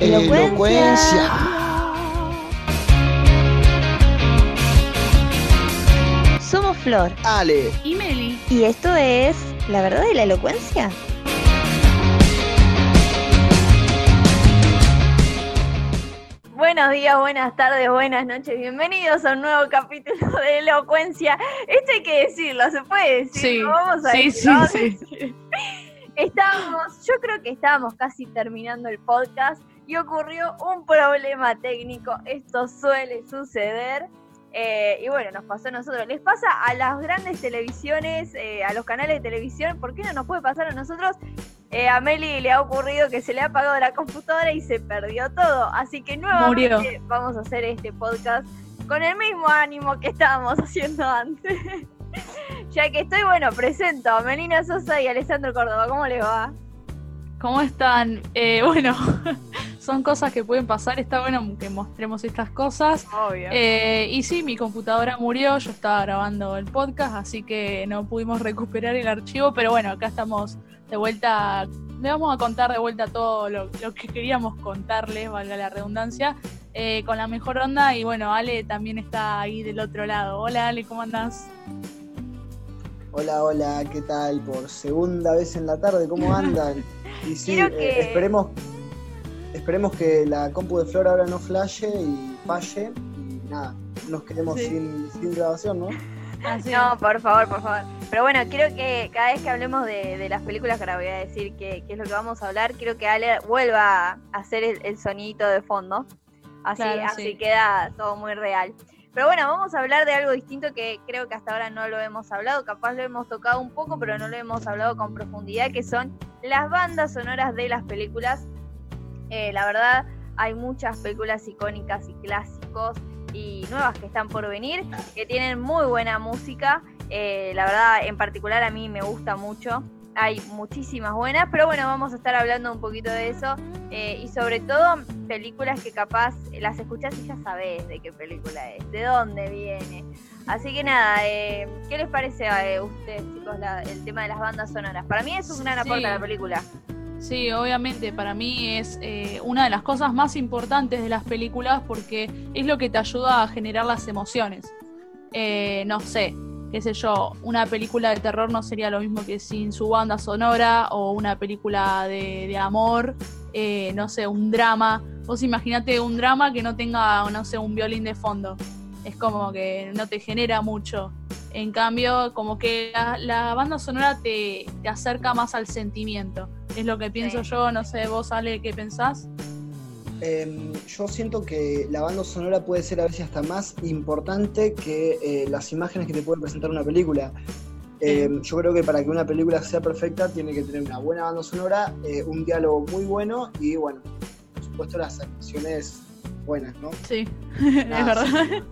Elocuencia. Somos Flor Ale. Y Meli. y esto es La verdad de la elocuencia. Buenos días, buenas tardes, buenas noches, bienvenidos a un nuevo capítulo de Elocuencia. Esto hay que decirlo, ¿se puede decir? Sí, ¿Lo Vamos a sí, decirlo. sí, sí. Estábamos, yo creo que estábamos casi terminando el podcast y ocurrió un problema técnico. Esto suele suceder. eh, y bueno, nos pasó a nosotros. Les pasa a las grandes televisiones, eh, a los canales de televisión. ¿Por qué no nos puede pasar a nosotros? Eh, a Meli le ha ocurrido que se le ha apagado la computadora y se perdió todo. Así que nuevamente vamos a hacer este podcast con el mismo ánimo que estábamos haciendo antes. ya que estoy, bueno, presento a Melina Sosa y Alessandro Córdoba. ¿Cómo les va? ¿Cómo están? Eh, bueno, son cosas que pueden pasar. Está bueno que mostremos estas cosas. Obvio. Eh, y sí, mi computadora murió. Yo estaba grabando el podcast, así que no pudimos recuperar el archivo. Pero bueno, acá estamos de vuelta. Le vamos a contar de vuelta todo lo, lo que queríamos contarles, valga la redundancia, eh, con la mejor onda. Y bueno, Ale también está ahí del otro lado. Hola Ale, ¿cómo andás? Hola, hola, ¿qué tal? Por segunda vez en la tarde, ¿cómo andan? Y sí, eh, esperemos, esperemos que la compu de Flor ahora no flashe y falle y nada, nos quedemos Sí. sin, sin grabación, ¿no? Así No, por favor, por favor. Pero bueno, quiero que cada vez que hablemos de, de las películas, que ahora voy a decir que, que es lo que vamos a hablar, quiero que Ale vuelva a hacer el, el sonidito de fondo. Así, Claro, así sí. queda todo muy real. Pero bueno, vamos a hablar de algo distinto que creo que hasta ahora no lo hemos hablado. Capaz lo hemos tocado un poco, pero no lo hemos hablado con profundidad, que son las bandas sonoras de las películas. Eh, la verdad, hay muchas películas icónicas y clásicos y nuevas que están por venir, que tienen muy buena música. Eh, la verdad, en particular a mí me gusta mucho. Hay muchísimas buenas, pero bueno, vamos a estar hablando un poquito de eso. eh, y sobre todo, películas que capaz las escuchás y ya sabés de qué película es, de dónde viene. Así que nada, eh, ¿qué les parece a eh, ustedes, chicos, la- el tema de las bandas sonoras? Para mí es un gran aporte Sí. a la película. Sí, obviamente para mí es eh, una de las cosas más importantes de las películas porque es lo que te ayuda a generar las emociones. Eh, no sé, qué sé yo, una película de terror no sería lo mismo que sin su banda sonora o una película de, amor, eh, no sé, un drama. Vos imaginate un drama que no tenga, no sé, un violín de fondo. Es como que no te genera mucho. En cambio, como que la, la banda sonora te, te acerca más al sentimiento. Es lo que pienso Sí. yo, no sé, vos, Ale, ¿qué pensás? Em, yo siento que la banda sonora puede ser a veces hasta más importante que eh, las imágenes que te puede presentar una película. Em, yo creo que para que una película sea perfecta tiene que tener una buena banda sonora, eh, un diálogo muy bueno y bueno, por supuesto las actuaciones buenas, ¿no? Sí, es Nada, verdad.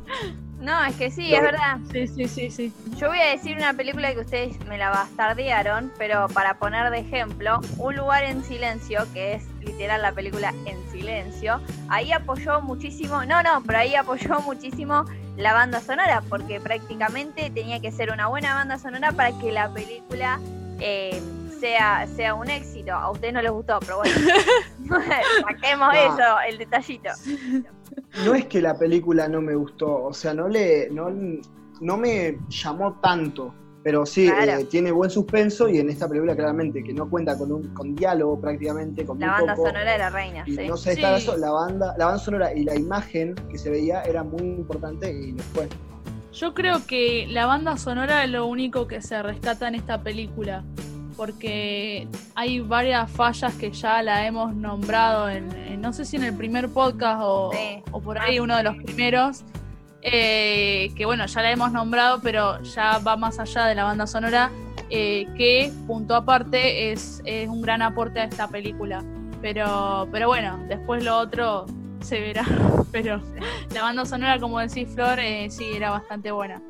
No, es que sí, es verdad. Sí, sí, sí, sí. Yo voy a decir una película que ustedes me la bastardearon, pero para poner de ejemplo, Un lugar en silencio, que es literal la película en silencio, ahí apoyó muchísimo, no, no, pero ahí apoyó muchísimo la banda sonora, porque prácticamente tenía que ser una buena banda sonora para que la película eh, sea, sea un éxito. A ustedes no les gustó, pero bueno, saquemos No. eso, el detallito. No es que la película no me gustó, o sea, no le no, no me llamó tanto, pero sí, Claro. eh, tiene buen suspenso y en esta película claramente que no cuenta con un con diálogo prácticamente, con La muy banda poco, sonora de la reina, y sí. no se Sí. eso, la banda, la banda sonora y la imagen que se veía era muy importante y fue. Yo creo que la banda sonora es lo único que se rescata en esta película, porque hay varias fallas que ya la hemos nombrado, en, en- no sé si en el primer podcast o, Sí. o por ahí uno de los primeros, eh, que bueno, ya la hemos nombrado, pero ya va más allá de la banda sonora, eh, que punto aparte es, es un gran aporte a esta película. Pero, pero bueno, después lo otro se verá. Pero la banda sonora, como decís, Flor, eh, sí, era bastante buena.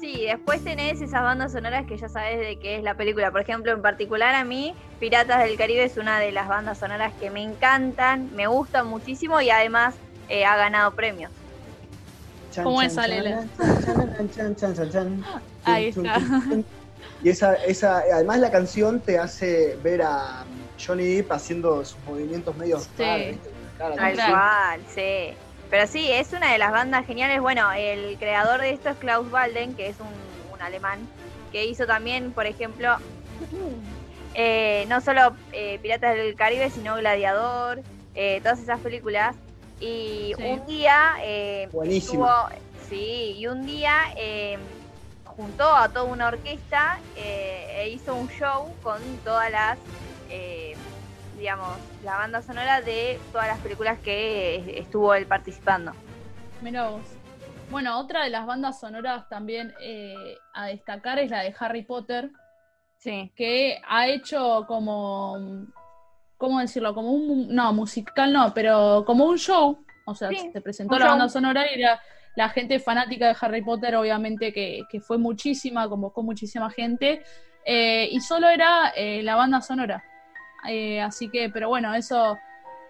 Sí, después tenés esas bandas sonoras que ya sabes de qué es la película. Por ejemplo, en particular a mí, Piratas del Caribe es una de las bandas sonoras que me encantan, me gustan muchísimo y además eh, ha ganado premios. Chan, ¿Cómo chan, es, Alela? chan, chan, chan, chan, chan, chan, chan. Ahí está. Y esa, esa, además la canción te hace ver a Johnny Depp haciendo sus movimientos medio Sí. Tal cual, sí. Pero sí, es una de las bandas geniales. Bueno, el creador de esto es Klaus Walden, que es un, un alemán, que hizo también, por ejemplo, eh, no solo eh, Piratas del Caribe, sino Gladiador, eh, todas esas películas. Y Sí. un día eh, Buenísimo. estuvo- sí, y un día eh, juntó a toda una orquesta eh, e hizo un show con todas las, eh, digamos, la banda sonora de todas las películas que estuvo él participando. Mira vos. Bueno, otra de las bandas sonoras también eh, a destacar es la de Harry Potter, Sí. que ha hecho como, ¿cómo decirlo? Como un, no, musical no, pero como un show. O sea, Sí, se presentó la show. banda sonora y era la gente fanática de Harry Potter, obviamente que, que fue muchísima, convocó muchísima gente, eh, y solo era eh, la banda sonora. Eh, así que, pero bueno, eso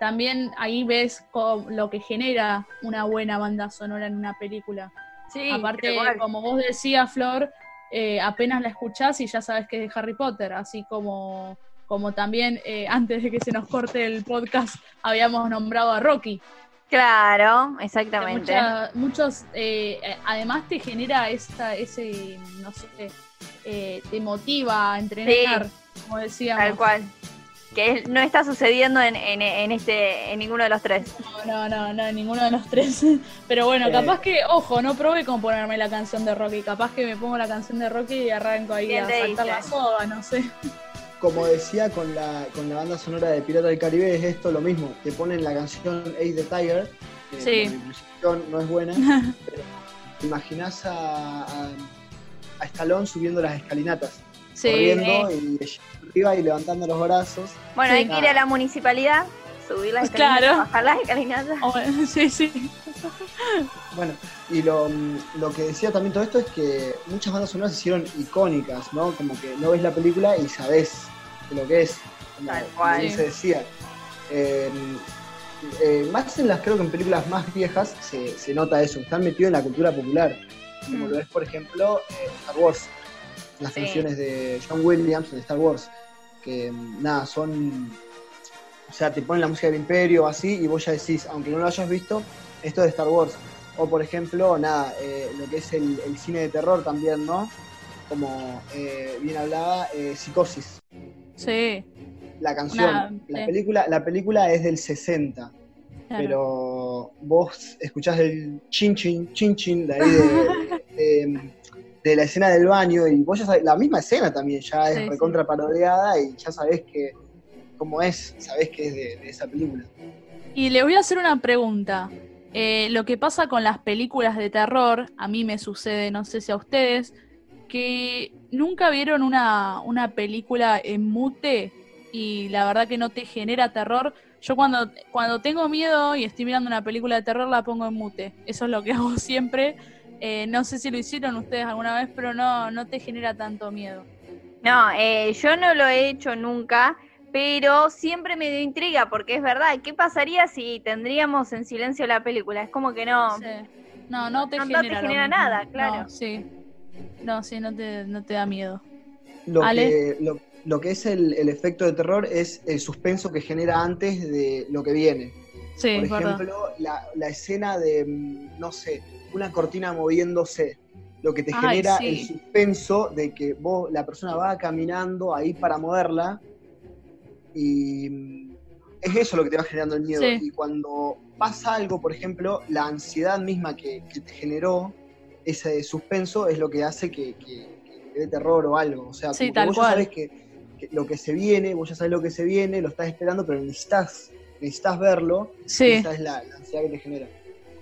también ahí ves lo que genera una buena banda sonora en una película. Sí, Aparte, como vos decías, Flor, eh, apenas la escuchás y ya sabes que es de Harry Potter, así como, como también eh, antes de que se nos corte el podcast habíamos nombrado a Rocky. Claro, exactamente. mucha- muchos, eh, eh, además te genera esta, ese, no sé, eh, te motiva a entrenar, como decíamos. Tal cual. Que no está sucediendo en, en, en este en ninguno de los tres. No, no, no, no, ninguno de los tres. Pero bueno, capaz que, ojo, no probé con ponerme la canción de Rocky. Capaz que me pongo la canción de Rocky y arranco ahí ¿Quién a saltar la soga, no sé. Como decía con la, con la banda sonora de Pirata del Caribe, es esto lo mismo. Te ponen la canción Ace the Tiger, que Sí. no es buena, pero te imaginás a, a, a Stallone subiendo las escalinatas, Sí, corriendo eh, y arriba y levantando los brazos. Bueno, Sí. hay que ir a la municipalidad, subir las Claro. escalinatas, bajar las escalinatas. oh, sí, sí. Bueno, y lo, lo que decía también todo esto es que muchas bandas sonoras se hicieron icónicas, ¿no? Como que no ves la película y sabes de lo que es, como Tal cual. bien se decía. Eh, eh, más en las, creo que en películas más viejas se, se nota eso, están metidos en la cultura popular. Como Mm. lo es, por ejemplo, eh, Star Wars, las Sí. canciones de John Williams en Star Wars, que mm, nada, son. O sea, te ponen la música del Imperio así y vos ya decís, aunque no lo hayas visto, esto es de Star Wars. O por ejemplo, nada, eh, lo que es el, el cine de terror también, ¿no? Como eh, bien hablaba, eh, Psicosis, Sí, la canción. Una- la, sí. película, la película es del 60, claro. pero vos escuchás el chin chin, chin chin de ahí de, de- de la escena del baño y vos ya sabés, la misma escena también ya es Sí, sí. recontra parodiada y ya sabés que cómo es, sabés que es de, de esa película. Y le voy a hacer una pregunta. Eh, lo que pasa con las películas de terror, a mí me sucede, no sé si a ustedes, que nunca vieron una, una película en mute y la verdad que no te genera terror. Yo cuando, cuando tengo miedo y estoy mirando una película de terror la pongo en mute. Eso es lo que hago siempre. Eh, no sé si lo hicieron ustedes alguna vez, pero no, no te genera tanto miedo. No, eh, yo no lo he hecho nunca, pero siempre me dio intriga porque es verdad, ¿qué pasaría si tendríamos en silencio la película? Es como que no, Sí. No, no te No- no te genera. nada, claro. No, sí. No, sí, no te, no te da miedo. Lo Ale. que, lo, lo que es el, el efecto de terror es el suspenso que genera antes de lo que viene. Sí, Por ejemplo, la, la escena de, mm, no sé, una cortina moviéndose. Lo que te Ay, genera sí. el suspenso de que vos, la persona va caminando ahí para moverla. Y mm, es eso lo que te va generando el miedo. Sí. Y cuando pasa algo, por ejemplo, la ansiedad misma que, que te generó ese suspenso es lo que hace que, que- que te dé terror o algo. O sea, Sí, como que tal vos cual. ya sabes que, que lo que se viene, vos ya sabes lo que se viene, lo estás esperando, pero necesitas, necesitas verlo. Sí, Esa es la, la ansiedad que te genera.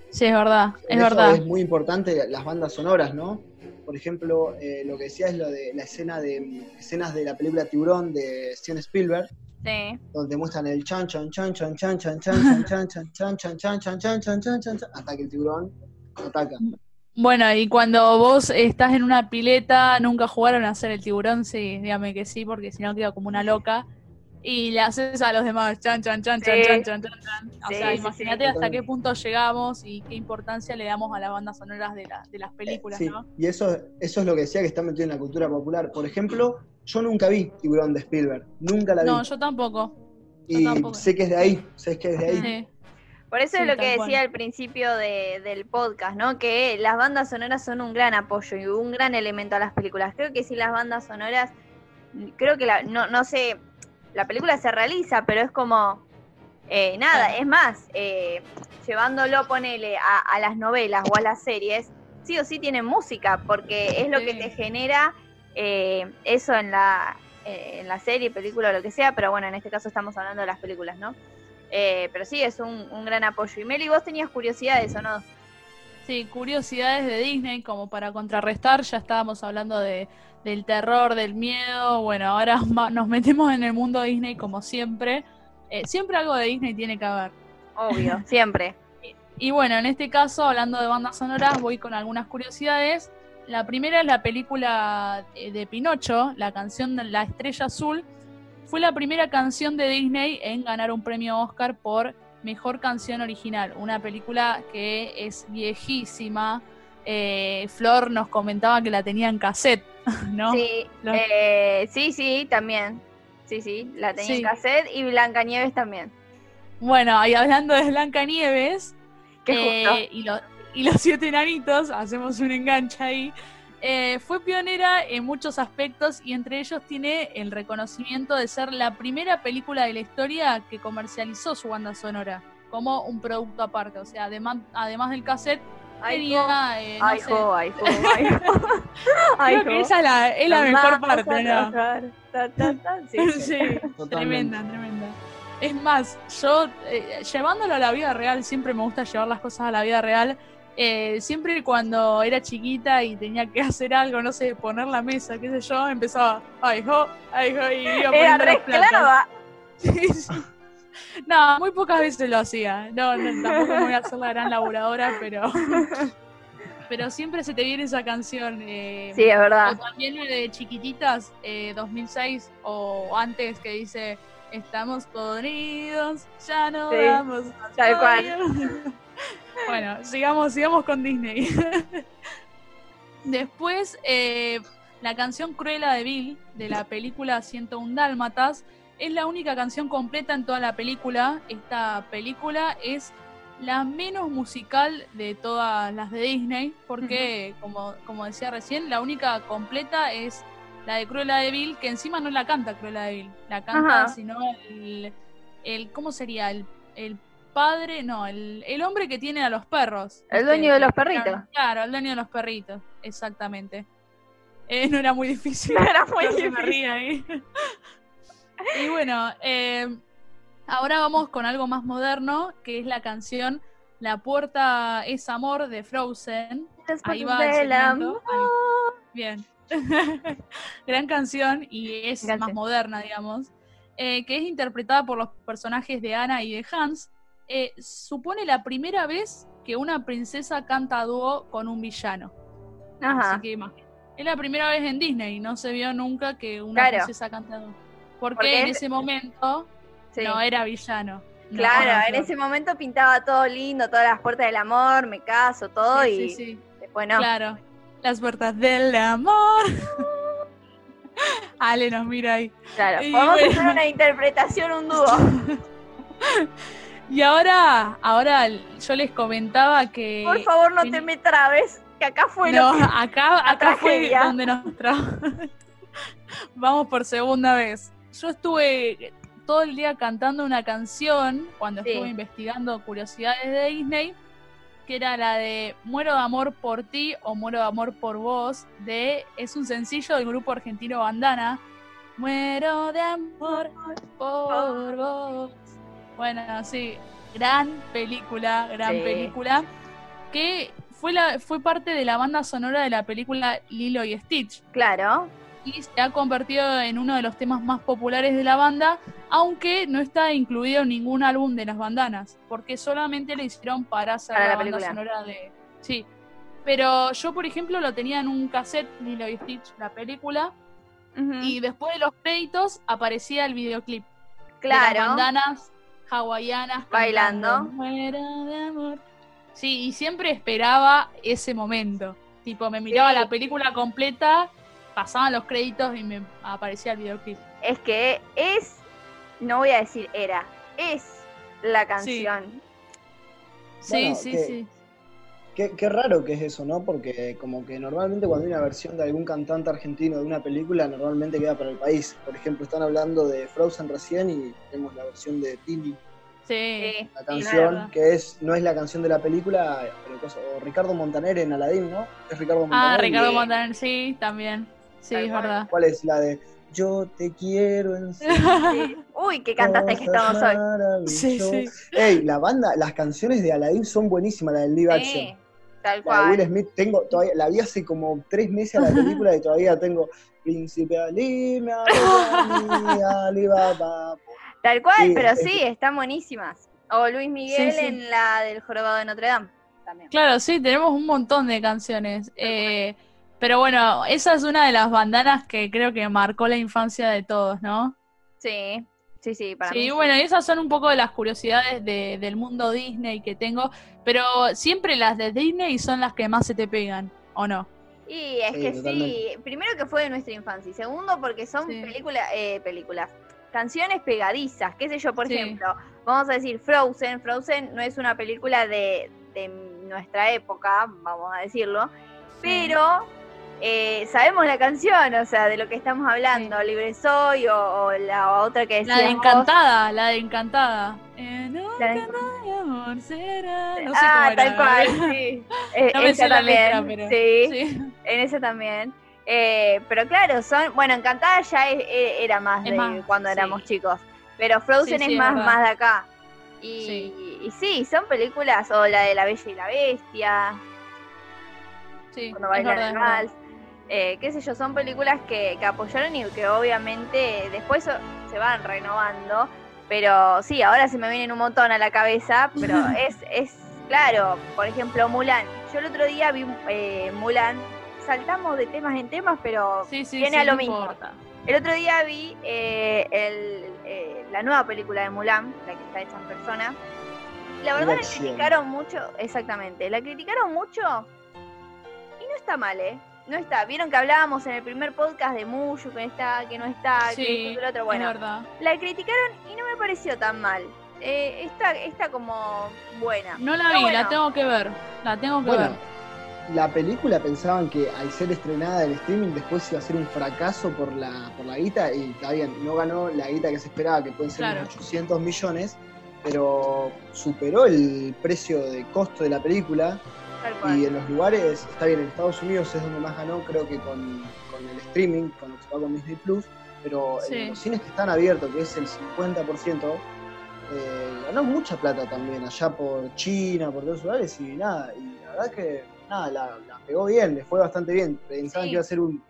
sí, es verdad, En es eso verdad. Es muy importante las bandas sonoras, ¿no? Por ejemplo, eh, lo que decía es lo de la escena de mm, escenas de la película Tiburón de Steven Spielberg, sí. donde muestran el chan chan chan chan chan chan chan chan chan chan chan chan chan chan chan chan chan chan hasta que el tiburón ataca. Bueno, y cuando vos estás en una pileta, nunca jugaron a hacer el tiburón, sí, dígame que sí, porque si no quedo como una loca. Y le haces a los demás, chan, chan, chan, chan, Sí. chan, chan, chan, chan. O Sí, sea, sí, imagínate sí. hasta qué punto llegamos y qué importancia le damos a las bandas sonoras de, la- de las películas, Sí, ¿no? y eso, eso es lo que decía que está metido en la cultura popular. Por ejemplo, yo nunca vi Tiburón de Spielberg, nunca la vi. No, yo tampoco. y tampoco. sé que es de ahí, sé que es de ahí. Sí. Por eso Sí, es lo que cual. decía al principio de- del podcast, ¿no? Que las bandas sonoras son un gran apoyo y un gran elemento a las películas. Creo que si las bandas sonoras, creo que la, no, no sé, la película se realiza, pero es como, eh, nada, es más, eh, llevándolo, ponele, a, a las novelas o a las series, sí o sí tienen música, porque es lo que te genera eh, eso en la, eh, en la serie, película o lo que sea, pero bueno, en este caso estamos hablando de las películas, ¿no? Eh, pero sí, es un, un gran apoyo. Y Meli, vos tenías curiosidades o no? Sí, curiosidades de Disney, como para contrarrestar, ya estábamos hablando de, del terror, del miedo, bueno, ahora nos metemos en el mundo Disney como siempre. Eh, siempre algo de Disney tiene que haber. Obvio, siempre. Y bueno, en este caso, hablando de bandas sonoras, voy con algunas curiosidades. La primera es la película eh, de Pinocho, la canción de La Estrella Azul. Fue la primera canción de Disney en ganar un premio Oscar por Mejor Canción Original. Una película que es viejísima. Eh, Flor nos comentaba que la tenía en cassette, ¿no? Sí, eh, sí, sí, también. Sí, sí, la tenía Sí. en cassette y Blancanieves también. Bueno, y hablando de Blanca Nieves, Qué Eh, justo. y, lo- y los siete enanitos, hacemos un enganche ahí. Eh, fue pionera en muchos aspectos y entre ellos tiene el reconocimiento de ser la primera película de la historia que comercializó su banda sonora como un producto aparte. O sea, además, además del cassette, Ay, jo, tenía. eh, no ay, sé, jo, ay, jo, ay, jo. Ay, creo que esa es la, es la mejor parte, ¿no? trabajar. Ta, ta, ta. Sí, sí. Sí, Totalmente. tremenda, tremenda. Es más, yo eh, llevándolo a la vida real, siempre me gusta llevar las cosas a la vida real. Eh, siempre cuando era chiquita y tenía que hacer algo, no sé, poner la mesa, qué sé yo, empezaba, ay, jo, ay, jo, y iba Era poniendo re los platos. esclava. Sí, sí. No, muy pocas veces lo hacía. No, no, tampoco me voy a hacer la gran laburadora, pero. Pero siempre se te viene esa canción. eh, Sí, es o verdad. también la de Chiquititas, eh, 2006, o antes que dice, estamos podridos, ya no Sí, más tal cual. odio". bueno, sigamos, sigamos con Disney. Después, eh, la canción Cruella de Bill, de la película 101 Dálmatas, es la única canción completa en toda la película. Esta película es la menos musical de todas las de Disney, porque, como, como decía recién, la única completa es la de Cruella de Vil, que encima no la canta Cruella de Vil, la canta, Ajá. sino el, el. ¿Cómo sería? El, el padre, no, el, el hombre que tiene a los perros. El dueño de los perritos. Claro, el dueño de los perritos, exactamente. Eh, no era muy difícil. No era muy Flor se me difícil. Y bueno, eh, ahora vamos con algo más moderno, que es la canción La puerta es amor de Frozen. Ahí va el Del segmento. amor. Ahí. Bien. Gran canción y es más moderna, digamos. eh, que es interpretada por los personajes de Anna y de Hans. Eh, supone la primera vez que una princesa canta a dúo con un villano. Ajá. Así que imagínate. Es la primera vez en Disney, no se vio nunca que una Claro. princesa canta a dúo. Porque, Porque en es- ese momento Sí. no era villano. No, Claro, en ese momento pintaba todo lindo, todas las puertas del amor, me caso, todo, Sí, y sí, después no. Claro. Las puertas del amor. Ale nos mira ahí. Claro, Y podemos bueno. hacer una interpretación, un dúo. Y ahora, ahora yo les comentaba que. Por favor, no te me trabes, que acá fue no, lo que... acá, acá fue donde nos tra- Vamos por segunda vez. Yo estuve todo el día cantando una canción cuando Sí. estuve investigando curiosidades de Disney, que era la de Muero de amor por ti o Muero de amor por vos, de es un sencillo del grupo argentino Bandana. Muero de amor por vos. Bueno, sí, gran película, gran Sí. película, que fue, la, fue parte de la banda sonora de la película Lilo y Stitch Claro, y se ha convertido en uno de los temas más populares de la banda, aunque no está incluido en ningún álbum de las bandanas, porque solamente lo hicieron para hacer Para la, la banda película. sonora de... Sí, pero yo, por ejemplo, lo tenía en un cassette, Lilo y Stitch, la película, y después de los créditos aparecía el videoclip de claro. las bandanas hawaianas Bailando. cantando, "Muero de amor". Sí, y siempre esperaba ese momento. Tipo, me miraba Sí. la película completa, pasaban los créditos y me aparecía el videoclip. Es que es, no voy a decir era, es la canción Sí, sí, sí. Qué, qué, raro que es eso, ¿no? Porque como que normalmente cuando hay una versión de algún cantante argentino de una película, normalmente queda para el país. Por ejemplo, están hablando de Frozen recién y tenemos la versión de Tini. Sí. La canción, que es no es la canción de la película, pero cosa, o Ricardo Montaner en Aladdin, ¿no? Es Ricardo Ah, Montaner. Ricardo Montaner, sí, también. Sí, es verdad. ¿Cuál es la de Yo te quiero en Sí. Uy, qué cantaste que estamos hoy. Sí, sí. Ey, la banda, las canciones de Aladdin son buenísimas, la del live action. Sí, tal La de Will cual. Smith, tengo, todavía, la vi hace como tres meses a la película y todavía tengo Príncipe Ali, me Alibaba. Tal cual, Sí, pero es- sí, están buenísimas. O Luis Miguel Sí, sí. en la del Jorobado de Notre Dame. También. Claro, sí, tenemos un montón de canciones. Eh, pero bueno, esa es una de las bandanas que creo que marcó la infancia de todos, ¿no? Sí, sí, sí, para Sí, mí. bueno, y esas son un poco de las curiosidades de- del mundo Disney que tengo, pero siempre las de Disney son las que más se te pegan, ¿o no? Y es Sí, que sí, primero que fue de nuestra infancia y segundo porque son Sí. películas, eh, películas, canciones pegadizas, qué sé yo, por Sí. ejemplo, vamos a decir Frozen, Frozen no es una película de, de nuestra época, vamos a decirlo, pero eh, sabemos la canción, o sea, de lo que estamos hablando, Libre Soy o, o la otra que La decía de Encantada, la de Encantada. Eh, no, La de- amor será. No sé ah, tal cual, sí. Eh, No esa la también, letra, pero. sí. sí. En ese también. Eh, pero claro, son. Bueno, Encantada ya es- e- era más Es de más, cuando sí. éramos chicos. Pero Frozen es más, verdad. más de acá. Y Sí. y sí, son películas. O la de La Bella y la Bestia. Sí, Cuando bailan el vals. Eh, qué sé yo, son películas que, que apoyaron y que obviamente después se van renovando. Pero sí, ahora se me vienen un montón a la cabeza. Pero es, es claro, por ejemplo, Mulan. Yo el otro día vi eh, Mulan. Saltamos de temas en temas, pero Sí, sí, viene sí, a lo no mismo. importa. el otro día vi eh, el, eh, la nueva película de Mulan, la que está hecha en persona. La verdad la criticaron mucho, exactamente, la criticaron mucho y no está mal, ¿eh? No está. Vieron que hablábamos en el primer podcast de Mushu, que no está, que no está, que Sí, esto, que lo otro. es Bueno, verdad. la criticaron y no me pareció tan mal. Eh, está, está como buena. No la vi, bueno. la tengo que ver. La tengo que Bueno, ver. la película pensaban que al ser estrenada en streaming después iba a ser un fracaso por la, por la guita y está bien, no ganó la guita que se esperaba, que pueden ser Claro. unos 800 millones, pero superó el precio de costo de la película. Y en los lugares, está bien, en Estados Unidos es donde más ganó, creo que con, con el streaming, con lo que se va con Disney Plus, pero Sí. en los cines que están abiertos, que es el 50%, eh, ganó mucha plata también allá por China, por todos los lugares y nada, y la verdad que nada, la, la pegó bien, le fue bastante bien. Pensaban Sí. que iba a ser un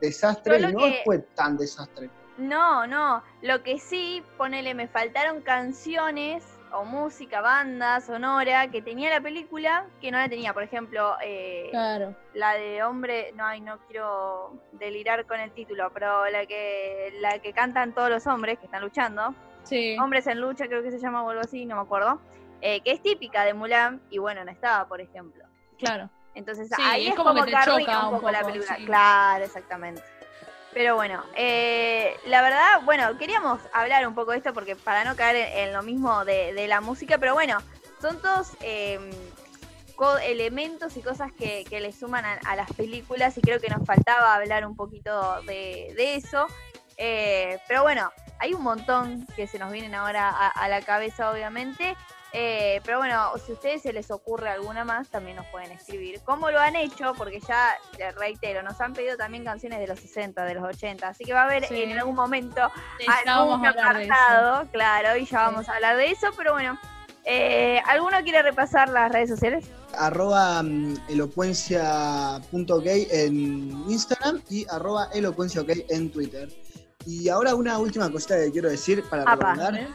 desastre y no que- fue tan desastre. No, no. Lo que sí, ponele, me faltaron canciones o música, banda, sonora, que tenía la película que no la tenía. Por ejemplo, eh, Claro. la de hombre, no, ay, no quiero delirar con el título, pero la que, la que cantan todos los hombres que están luchando. Sí. Hombres en lucha, creo que se llama o algo así, no me acuerdo. eh, que es típica de Mulan y bueno, no estaba, por ejemplo. Claro. Entonces Sí, ahí es como como, que te choca un un poco, la poco, película. sí. Claro, exactamente. Pero bueno, eh, la verdad, bueno, queríamos hablar un poco de esto porque para no caer en, lo mismo de, de la música, pero bueno, son todos eh, elementos y cosas que, que le suman a, a las películas y creo que nos faltaba hablar un poquito de, de eso. Eh, pero bueno, hay un montón que se nos vienen ahora a, a la cabeza, obviamente. Eh, pero bueno, si a ustedes se les ocurre alguna más, también nos pueden escribir. ¿Cómo lo han hecho? Porque ya, les reitero, nos han pedido también canciones de los 60, de los 80, así que va a haber Sí. en algún momento algún apartado, claro, y ya vamos a hablar de eso, pero bueno, eh, ¿alguno quiere repasar las redes sociales? Arroba mm, elocuencia.gay en Instagram y arroba elocuenciaok en Twitter. Y ahora una última cosita que quiero decir para Apa. recomendar.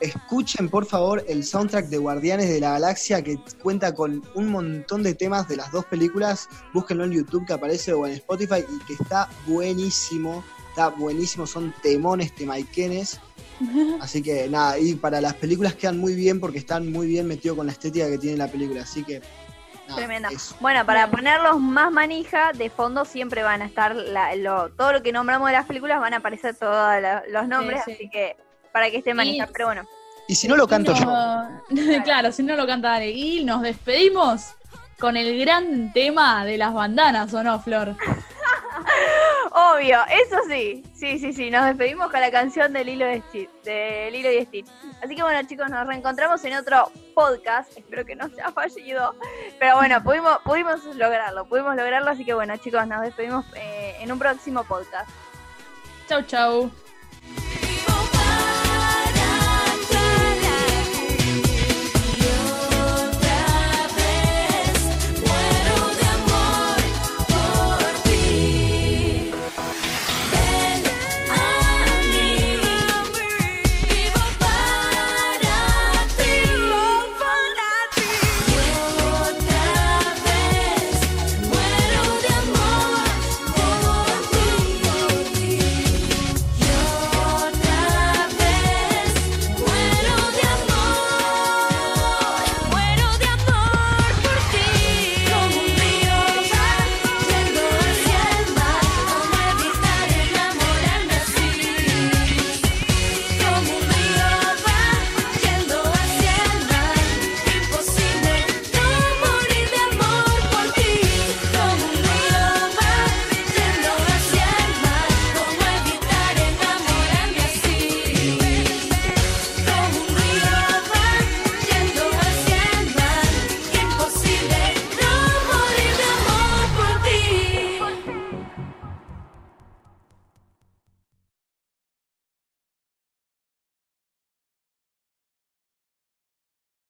Escuchen por favor el soundtrack de Guardianes de la Galaxia que cuenta con un montón de temas de las dos películas. Búsquenlo en YouTube que aparece o en Spotify y que está buenísimo. Está buenísimo, son temones, temaiquenes. Así que nada, y para las películas quedan muy bien porque están muy bien metidos con la estética que tiene la película. Así que nada, Tremendo. eso. Bueno, para ponerlos más manija, de fondo siempre van a estar la- lo- todo lo que nombramos de las películas, van a aparecer todos los nombres, sí. así que para que estén manija. Y- Pero bueno, Y si no lo canto yo. claro, si no lo canta Dale. Y nos despedimos con el gran tema de las bandanas, ¿o no, Flor? Obvio, eso sí. Sí, sí, sí. Nos despedimos con la canción del hilo de Stitch, de Lilo y Stitch. Así que bueno, chicos, nos reencontramos en otro podcast. Espero que no se haya fallido. Pero bueno, pudimos, pudimos lograrlo, pudimos lograrlo. Así que bueno, chicos, nos despedimos eh, en un próximo podcast. Chau, chau.